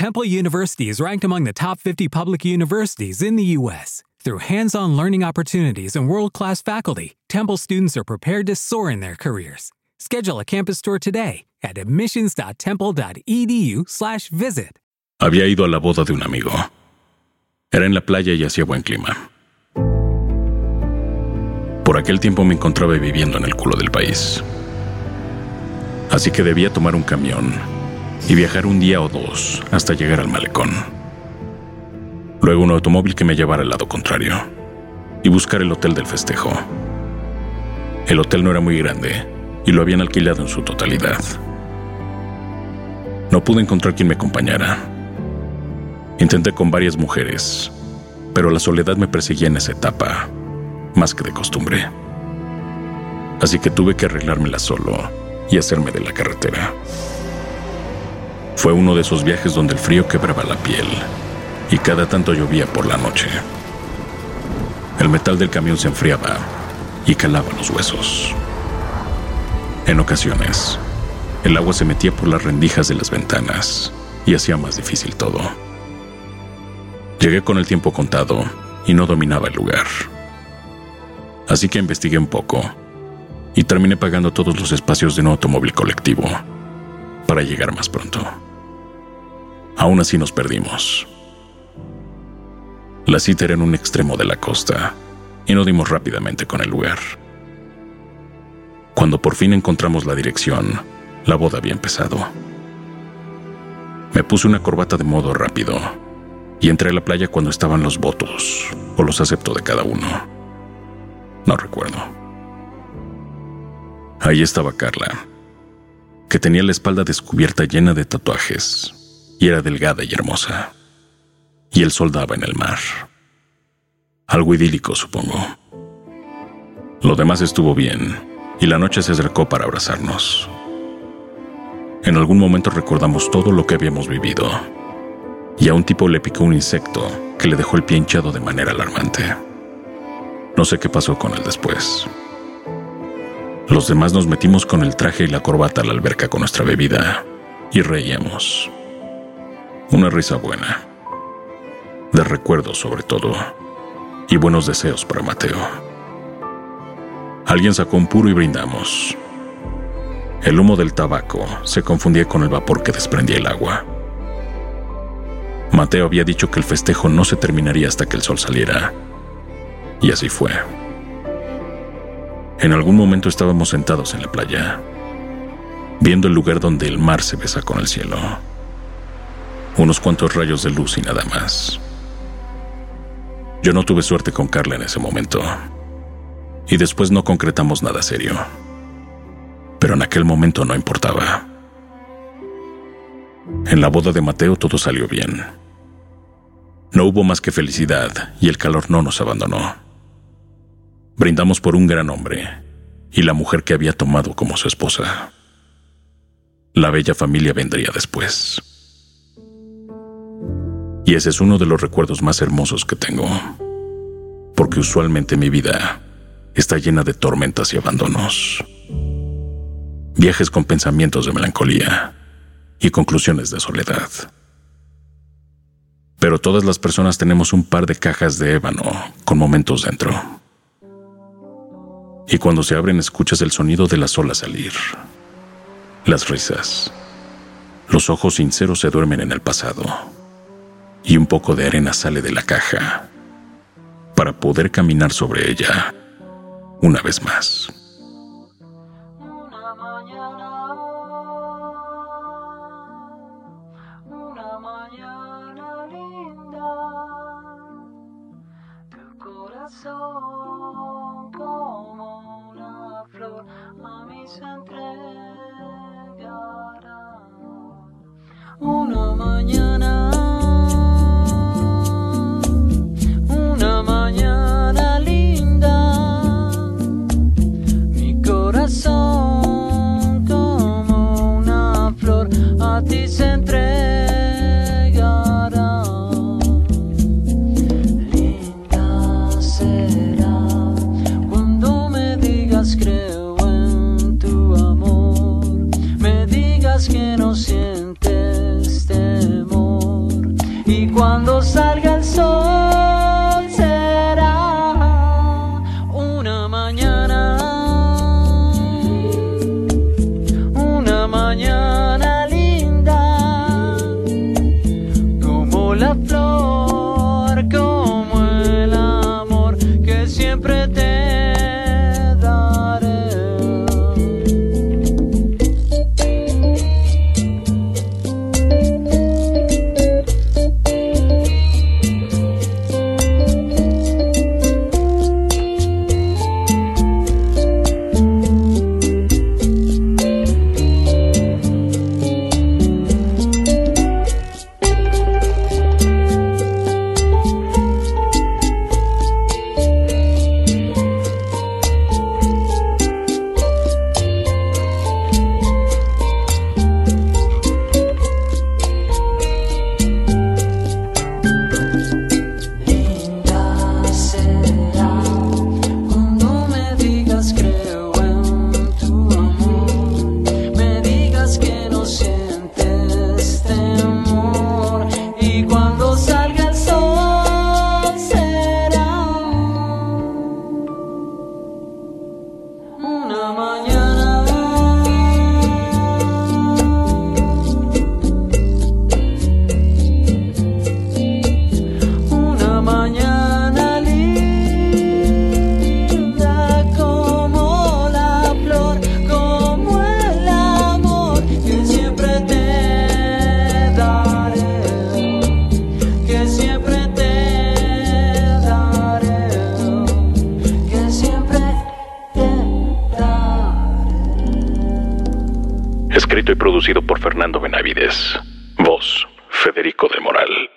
Temple University is ranked among the top 50 public universities in the U.S. Through hands on learning opportunities and world class faculty, Temple students are prepared to soar in their careers. Schedule a campus tour today at admissions.temple.edu/slash visit. Había ido a la boda de un amigo. Era en la playa y hacía buen clima. Por aquel tiempo me encontraba viviendo en el culo del país. Así que debía tomar un camión y viajar un día o dos hasta llegar al malecón. Luego un automóvil que me llevara al lado contrario y buscar el hotel del festejo. El hotel no era muy grande y lo habían alquilado en su totalidad. No pude encontrar quien me acompañara. Intenté con varias mujeres, pero la soledad me perseguía en esa etapa, más que de costumbre. Así que tuve que arreglármela solo y hacerme de la carretera. Fue uno de esos viajes donde el frío quebraba la piel y cada tanto llovía por la noche. El metal del camión se enfriaba y calaba los huesos. En ocasiones, el agua se metía por las rendijas de las ventanas y hacía más difícil todo. Llegué con el tiempo contado y no dominaba el lugar. Así que investigué un poco y terminé pagando todos los espacios de un automóvil colectivo para llegar más pronto. Aún así nos perdimos. La cita era en un extremo de la costa y no dimos rápidamente con el lugar. Cuando por fin encontramos la dirección, la boda había empezado. Me puse una corbata de modo rápido y entré a la playa cuando estaban los votos o los acepto de cada uno. No recuerdo. Ahí estaba Carla, que tenía la espalda descubierta llena de tatuajes y era delgada y hermosa. Y él soldaba en el mar. Algo idílico, supongo. Lo demás estuvo bien, y la noche se acercó para abrazarnos. En algún momento recordamos todo lo que habíamos vivido, y a un tipo le picó un insecto que le dejó el pie hinchado de manera alarmante. No sé qué pasó con él después. Los demás nos metimos con el traje y la corbata a la alberca con nuestra bebida y reíamos. Una risa buena. De recuerdos sobre todo. Y buenos deseos para Mateo. Alguien sacó un puro y brindamos. El humo del tabaco se confundía con el vapor que desprendía el agua. Mateo había dicho que el festejo no se terminaría hasta que el sol saliera. Y así fue. En algún momento estábamos sentados en la playa, viendo el lugar donde el mar se besa con el cielo unos cuantos rayos de luz y nada más. Yo no tuve suerte con Carla en ese momento, y después no concretamos nada serio. Pero en aquel momento no importaba. En la boda de Mateo todo salió bien. No hubo más que felicidad y el calor no nos abandonó. Brindamos por un gran hombre y la mujer que había tomado como su esposa. La bella familia vendría después. Y ese es uno de los recuerdos más hermosos que tengo. Porque usualmente mi vida está llena de tormentas y abandonos. Viajes con pensamientos de melancolía y conclusiones de soledad. Pero todas las personas tenemos un par de cajas de ébano con momentos dentro. Y cuando se abren escuchas el sonido de las olas salir. Las risas. Los ojos sinceros se duermen en el pasado y un poco de arena sale de la caja para poder caminar sobre ella una vez más. Una mañana. A namanya escrito y producido por Fernando Benavides. Voz, Federico de Moral.